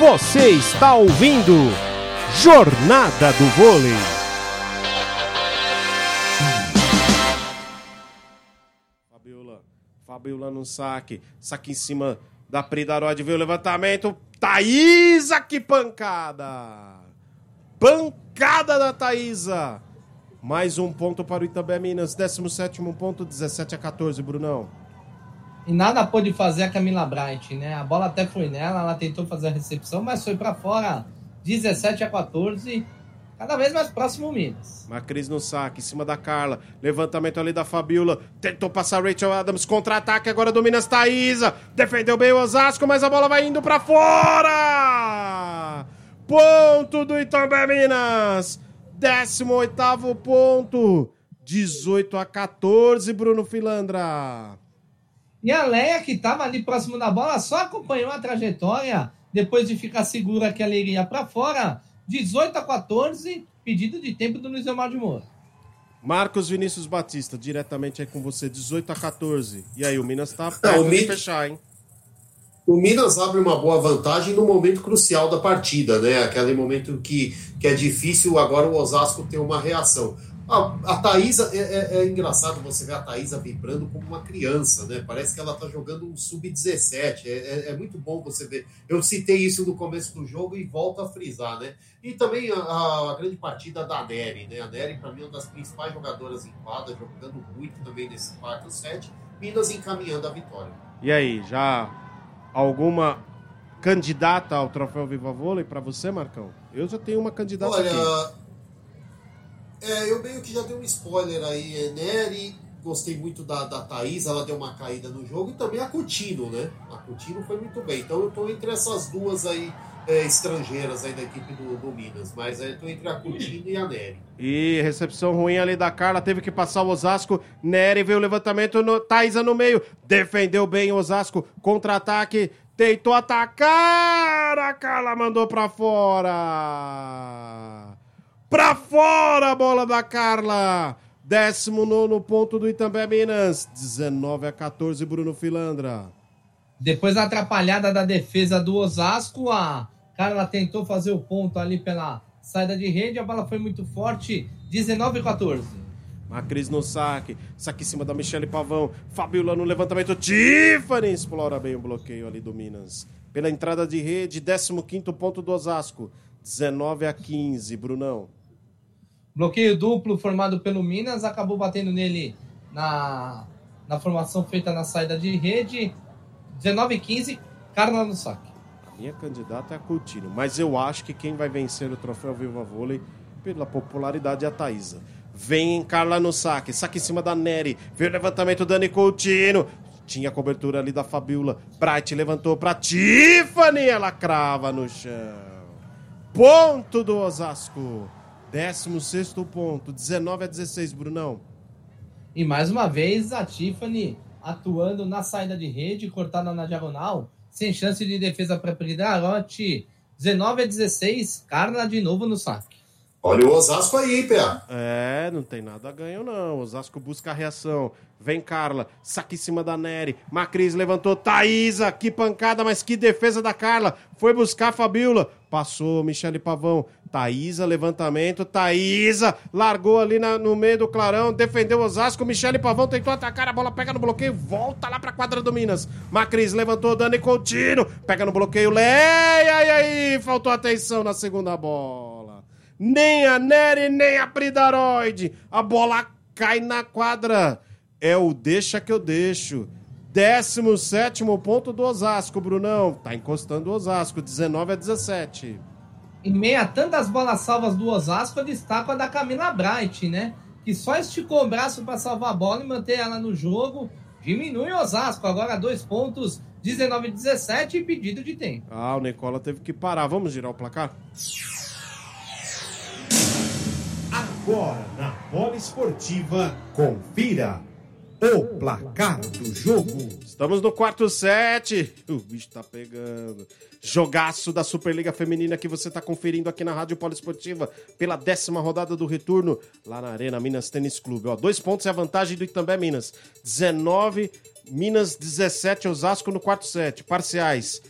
Você está ouvindo Jornada do Vôlei. Fabiola, Fabiola no saque, saque em cima da Pridarod, veio o levantamento, Thaísa, que pancada! Pancada da Thaísa! Mais um ponto para o Itabé Minas, 17 ponto, 17 a 14, Brunão. E nada pôde fazer a Camila Bright, né? A bola até foi nela, ela tentou fazer a recepção, mas foi para fora 17 a 14. Cada vez mais próximo o Minas. Macris no saque, em cima da Carla. Levantamento ali da Fabiola. Tentou passar Rachel Adams. Contra-ataque agora do Minas Thaísa. Defendeu bem o Osasco, mas a bola vai indo para fora! Ponto do Itambé Minas. 18 ponto. 18 a 14, Bruno Filandra. E a Leia, que estava ali próximo da bola, só acompanhou a trajetória depois de ficar segura que ela iria para fora. 18 a 14, pedido de tempo do Luiz Omar de Moura. Marcos Vinícius Batista, diretamente aí com você, 18 a 14. E aí, o Minas tá perto o de fechar, hein? O Minas abre uma boa vantagem no momento crucial da partida, né? Aquele momento que, que é difícil agora o Osasco ter uma reação. A, a Thaísa, é, é- é engraçado você ver a Thaísa vibrando como uma criança, né? Parece que ela tá jogando um sub-17. É, é- é muito bom você ver. Eu citei isso no começo do jogo e volto a frisar, né? E também a, a grande partida da Nery, né? A Nery, para mim, é uma das principais jogadoras em quadra, jogando muito também nesse quarto set. Minas encaminhando a vitória. E aí, já alguma candidata ao troféu Viva Vôlei pra você, Marcão? Eu já tenho uma candidata Olha, aqui. É, eu meio que já dei um spoiler aí. É Nery, gostei muito da, da Thaís, ela deu uma caída no jogo, e também a Coutinho, né? A Coutinho foi muito bem. Então eu tô entre essas duas aí é, estrangeiras aí da equipe do, do Minas. Mas é, eu tô entre a Coutinho e a Nery. E recepção ruim ali da Carla, teve que passar o Osasco. Nery veio o levantamento, no, no meio. Defendeu bem o Osasco, contra-ataque. Tentou atacar, a Carla mandou pra fora. Pra fora a bola da Carla. 19 ponto do Itambé Minas. 19 a 14, Bruno Filandra. Depois da atrapalhada da defesa do Osasco, a Carla tentou fazer o ponto ali pela saída de rede, a bola foi muito forte, 19 a 14. Macris no saque. Saque em cima da Michele Pavão. Fabiola no levantamento. Tiffany explora bem o bloqueio ali do Minas. Pela entrada de rede, 15 ponto do Osasco. 19 a 15, Brunão. Bloqueio duplo formado pelo Minas, acabou batendo nele na, na formação feita na saída de rede. 19 a 15, Carla no saque. A minha candidata é a Coutinho, mas eu acho que quem vai vencer o troféu Viva Vôlei, pela popularidade, é a Thaísa. Vem Carla no saque, saque em cima da Nery. Veio o levantamento Dani Coutinho. Tinha cobertura ali da Fabiola. Bright levantou pra Tiffany, ela crava no chão. Ponto do Osasco. 16 ponto, 19 a 16, Brunão. E mais uma vez a Tiffany atuando na saída de rede, cortada na diagonal, sem chance de defesa para Pridarote. 19 a 16, Carla de novo no saque. Olha o Osasco aí, PA. É, não tem nada a ganho, não. Osasco busca a reação. Vem Carla, saque em cima da Nery. Macris levantou. Thaísa, que pancada, mas que defesa da Carla. Foi buscar a Fabiola. Passou Michele Pavão. Thaísa, levantamento. Thaísa largou ali na- no meio do clarão. Defendeu Osasco. Michele Pavão tentou atacar. A bola pega no bloqueio. Volta lá pra quadra do Minas. Macris levantou. Dani Coutinho. Pega no bloqueio. Leia. E aí? Faltou atenção na segunda bola. Nem a Nery, nem a Pridaroide. A bola cai na quadra. É o deixa que eu deixo. 17 ponto do Osasco, Brunão. Tá encostando o Osasco, 19 a 17. Em meio a tantas bolas salvas do Osasco, a da Camila Bright, né? Que só esticou o braço para salvar a bola e manter ela no jogo. Diminui o Osasco, agora dois pontos, 19 a 17 e pedido de tempo. Ah, o Nicola teve que parar. Vamos girar o placar? Agora na bola esportiva, confira o placar do jogo. Estamos no quarto set. O bicho tá pegando. Jogaço da Superliga Feminina que você tá conferindo aqui na Rádio Poliesportiva pela décima rodada do retorno lá na Arena Minas Tênis Clube. Ó, dois pontos é a vantagem do Itambé Minas. 19, Minas 17, Osasco no quarto set. Parciais.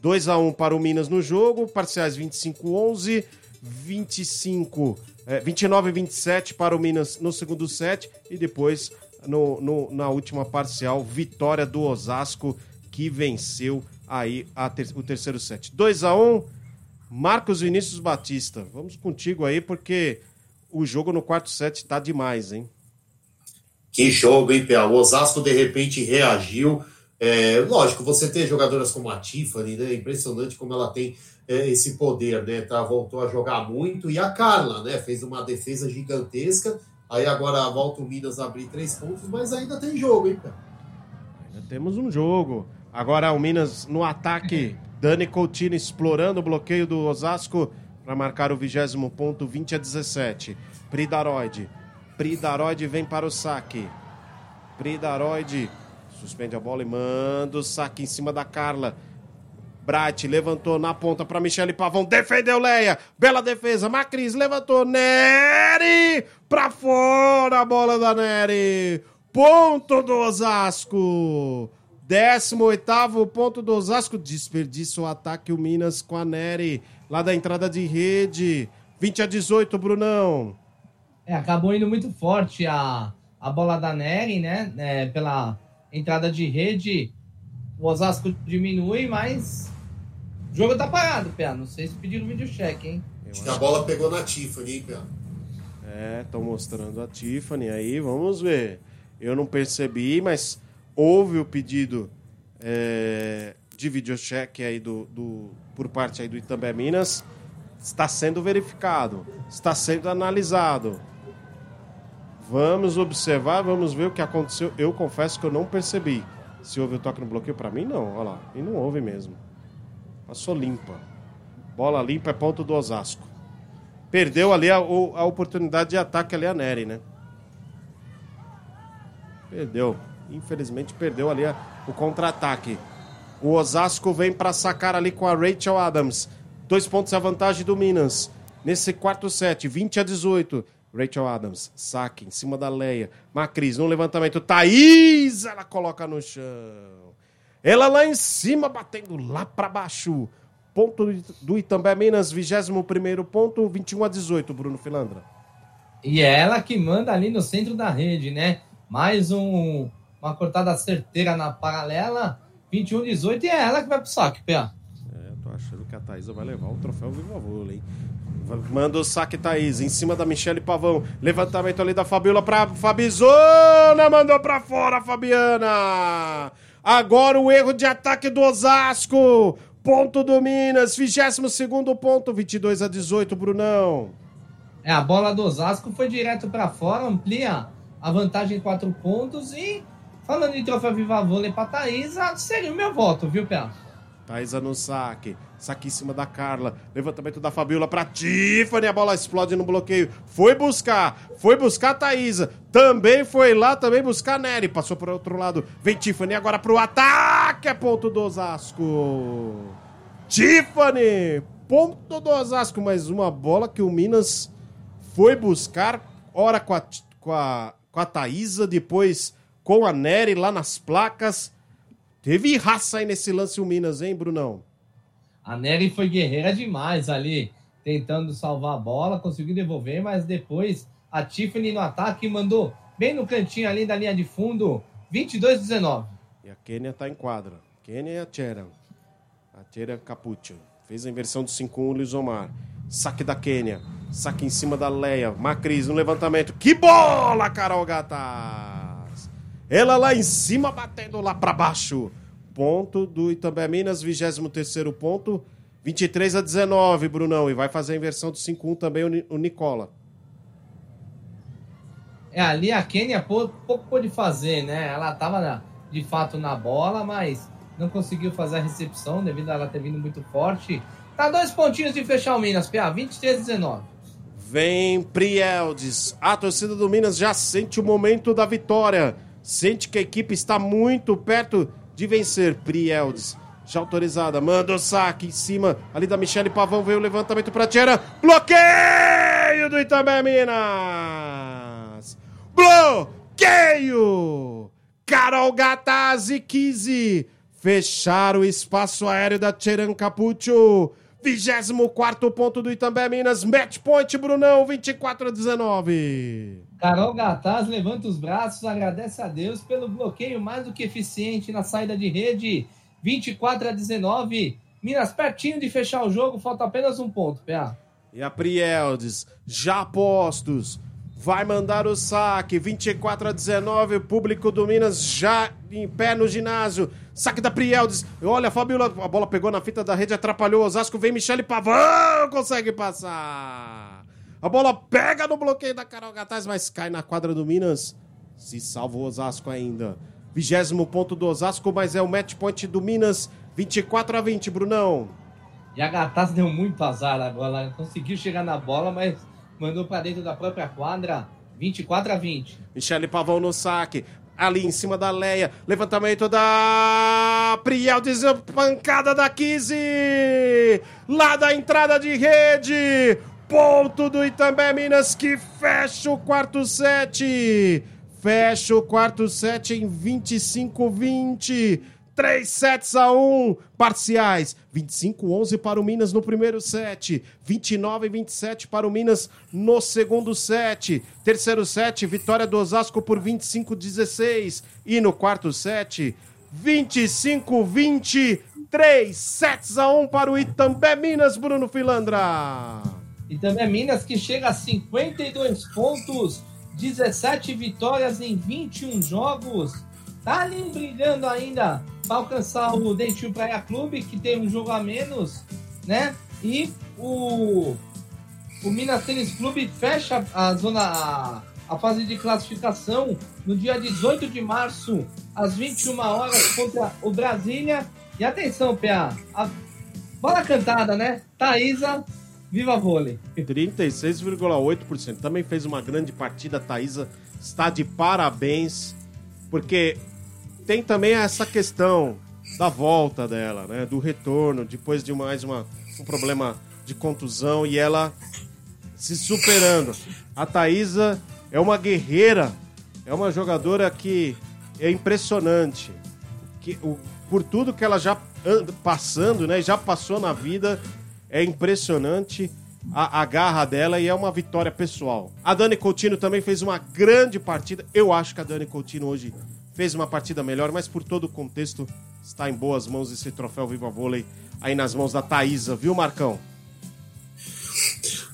2 a 1 para o Minas no jogo, parciais 25-11, 25, é, 29 27 para o Minas no segundo set e depois no, no, na última parcial, vitória do Osasco que venceu aí ter, o terceiro set. 2 a 1 Marcos Vinícius Batista. Vamos contigo aí porque o jogo no quarto set tá demais, hein? Que jogo, hein, Pia? O Osasco de repente reagiu. É, lógico, você tem jogadoras como a Tiffany, né? Impressionante como ela tem é, esse poder, né? Tá, voltou a jogar muito. E a Carla, né? Fez uma defesa gigantesca. Aí agora volta o Minas a abrir três pontos, mas ainda tem jogo, hein, Pia? Ainda temos um jogo. Agora o Minas no ataque. Dani Coutinho explorando o bloqueio do Osasco para marcar o vigésimo ponto, 20 a 17. Pridaroide Pridaroide vem para o saque. Pridaroide suspende a bola e manda o saque em cima da Carla. Bright levantou na ponta para Michele Pavão, defendeu Leia, bela defesa, Macris levantou, Nery para fora a bola da Nery, ponto do Osasco, 18 ponto do Osasco, desperdício o ataque o Minas com a Nery, lá da entrada de rede, 20 a 18 Brunão. É, acabou indo muito forte a, a bola da Nery, né? É, pela entrada de rede, o Osasco diminui, mas o jogo tá parado, Pé. Não sei se pediram vídeo check, hein? Acho que a bola pegou na Tiffany, hein, Pé? É, estão mostrando a Tiffany aí, vamos ver. Eu não percebi, mas houve o pedido é, de videocheck aí do, do, por parte aí do Itambé Minas. Está sendo verificado, está sendo analisado. Vamos observar, vamos ver o que aconteceu. Eu confesso que eu não percebi. Se houve o toque no bloqueio, para mim não. Olha lá, e não houve mesmo. Passou limpa. Bola limpa é ponto do Osasco. Perdeu ali a, a oportunidade de ataque ali a Nery, né? Perdeu. Infelizmente perdeu ali a, o contra-ataque. O Osasco vem para sacar ali com a Rachel Adams. Dois pontos a vantagem do Minas. Nesse quarto set, 20 a 18. Rachel Adams, saque em cima da Leia. Macris no levantamento. Thaís, ela coloca no chão. Ela lá em cima, batendo lá para baixo. Ponto do Itambé Minas, 21 ponto, 21 a 18, Bruno Filandra. E é ela que manda ali no centro da rede, né? Mais um, uma cortada certeira na paralela. 21 a 18 e é ela que vai pro saque, Pé. É, eu tô achando que a Thaisa vai levar o troféu Viva Vôlei, hein? Manda o saque, Thaís, em cima da Michele Pavão. Levantamento ali da Fabiola pra Fabizona. Mandou pra fora, Fabiana. Agora o erro de ataque do Osasco. Ponto do Minas, 22 ponto, 22 a 18, Brunão. É, a bola do Osasco foi direto para fora, amplia a vantagem em quatro pontos. E falando em troféu Viva Vôlei pra Thaís, seria o meu voto, viu, Pé? Thaisa no saque. Saque em cima da Carla. Levantamento da Fabiola pra Tiffany. A bola explode no bloqueio. Foi buscar. Foi buscar a Thaisa. Também foi lá também buscar a Nery. Passou para outro lado. Vem Tiffany agora pro ataque. É ponto do Osasco. Tiffany. Ponto do Osasco. Mais uma bola que o Minas foi buscar. Ora com a, com a, com a. Depois com a Nery lá nas placas. Teve raça aí nesse lance o Minas, hein, Brunão? A Nery foi guerreira demais ali, tentando salvar a bola, conseguiu devolver, mas depois a Tiffany no ataque mandou bem no cantinho ali da linha de fundo, 22-19. E a Kênia tá em quadra. Kênia e a Tchera. A Tchera Capuccio. Fez a inversão do 5-1, Luiz Omar. Saque da Kênia. Saque em cima da Leia. Macris no levantamento. Que bola, Carol Gatas! Ela lá em cima batendo lá para baixo. Ponto do Itambé Minas, 23 ponto. 23 a 19, Brunão. E vai fazer a inversão do 5-1 também o Nicola. É, ali a Kênia pouco pôde fazer, né? Ela estava de fato na bola, mas não conseguiu fazer a recepção devido a ela ter vindo muito forte. Tá dois pontinhos de fechar o Minas, PA, 23 a 19. Vem Prieldes. A torcida do Minas já sente o momento da vitória. Sente que a equipe está muito perto de vencer. Prieldes já autorizada. Manda o saque em cima ali da Michele Pavão. Veio o levantamento para Tchera. Bloqueio do Itambé Minas. Bloqueio. Carol Gatazzi Kizzi fechar o espaço aéreo da Tcheran Capucho. 24 ponto do Itambé Minas, match point, Brunão, 24 a 19. Carol Gataz levanta os braços, agradece a Deus pelo bloqueio mais do que eficiente na saída de rede, 24 a 19. Minas pertinho de fechar o jogo, falta apenas um ponto, PA. E a Prieldes, já postos, vai mandar o saque, 24 a 19, o público do Minas já em pé no ginásio. Saque da Prieldes, olha, Fabiola, a bola pegou na fita da rede, atrapalhou o Osasco, vem Michele Pavão, consegue passar. A bola pega no bloqueio da Carol Gataz, mas cai na quadra do Minas. Se salva o Osasco ainda. Vigésimo ponto do Osasco, mas é o match point do Minas, 24 a 20, Brunão. E a Gataz deu muito azar agora, ela conseguiu chegar na bola, mas mandou para dentro da própria quadra, 24 a 20. Michele Pavão no saque. Ali em cima da Leia. Levantamento da Priel. Pancada da Kizzy. Lá da entrada de rede. Ponto do Itambé Minas que fecha o quarto set. Fecha o quarto set em 25-20. 3 sets a 1, parciais. 25-11 para o Minas no primeiro set. 29-27 para o Minas no segundo set. Terceiro set, vitória do Osasco por 25-16. E no quarto set, 25-20. 3 sets a 1 para o Itambé Minas, Bruno Filandra. Itambé Minas que chega a 52 pontos, 17 vitórias em 21 jogos. Tá ali brilhando ainda para alcançar o Dentil Praia Clube, que tem um jogo a menos, né? E o, o Minas Tênis Clube fecha a zona a, a fase de classificação no dia 18 de março, às 21 horas, contra o Brasília. E atenção, PA, a bola cantada, né? Thaisa, viva vôlei. 36,8%. Também fez uma grande partida, Thaisa está de parabéns, porque tem também essa questão da volta dela, né? Do retorno, depois de mais uma, um problema de contusão e ela se superando. A Thaisa é uma guerreira, é uma jogadora que é impressionante. Que, o, por tudo que ela já anda passando, né? Já passou na vida, é impressionante a, a, garra dela e é uma vitória pessoal. A Dani Coutinho também fez uma grande partida. Eu acho que a Dani Coutinho hoje fez uma partida melhor, mas por todo o contexto está em boas mãos esse troféu Viva Vôlei aí nas mãos da Thaisa, viu, Marcão?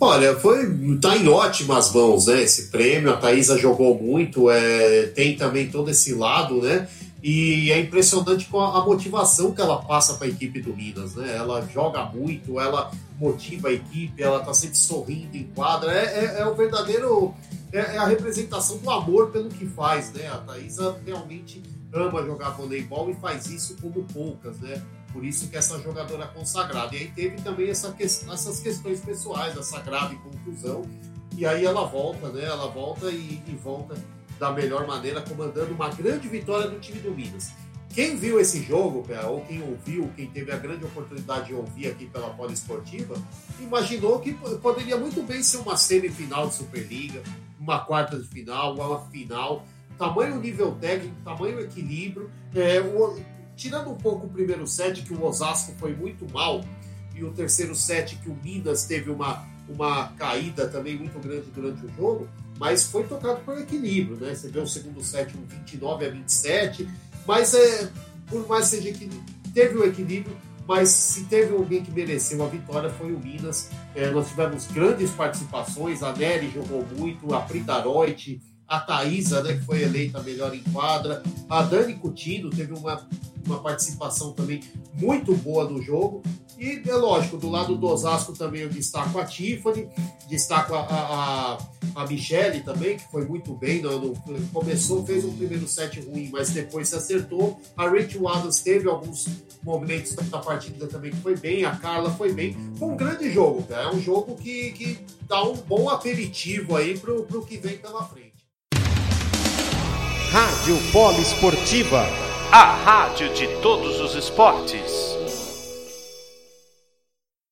Olha, foi tá em ótimas mãos, né? Esse prêmio, a Thaisa jogou muito, é, tem também todo esse lado, né? E é impressionante com a, motivação que ela passa para a equipe do Minas, né? Ela joga muito, ela motiva a equipe, ela tá sempre sorrindo em quadra. É, é, é o verdadeiro é, é, a representação do amor pelo que faz, né? A Thaisa realmente ama jogar voleibol e faz isso como poucas, né? Por isso que essa jogadora consagrada. E aí teve também essa que, essas questões pessoais, essa grave conclusão. E aí ela volta, né? Ela volta e, e volta da melhor maneira, comandando uma grande vitória do time do Minas. Quem viu esse jogo, ou quem ouviu, quem teve a grande oportunidade de ouvir aqui pela Poliesportiva, imaginou que poderia muito bem ser uma semifinal de Superliga, uma quarta de final, uma final. Tamanho nível técnico, tamanho equilíbrio. É, o, tirando um pouco o primeiro set, que o Osasco foi muito mal, e o terceiro set, que o Minas teve uma, uma caída também muito grande durante o jogo, mas foi tocado por equilíbrio, né? Você vê o segundo set um 29 a 27, mas é, por mais seja que teve o equilíbrio, mas se teve alguém que mereceu a vitória foi o Minas. É, nós tivemos grandes participações, a Nery jogou muito, a Prita Reut, a Thaisa, né, que foi eleita melhor em quadra, a Dani Coutinho teve uma, uma participação também muito boa no jogo. E é lógico, do lado do Osasco também eu destaco a Tiffany, destaco a, a, a Michele também, que foi muito bem. No, no, começou, fez um primeiro set ruim, mas depois se acertou. A Rachel Adams teve alguns momentos da partida também que foi bem, a Carla foi bem. Foi um grande jogo, cara. É um jogo que, que dá um bom aperitivo aí pro, pro que vem pela frente. Rádio Polo Esportiva, a rádio de todos os esportes.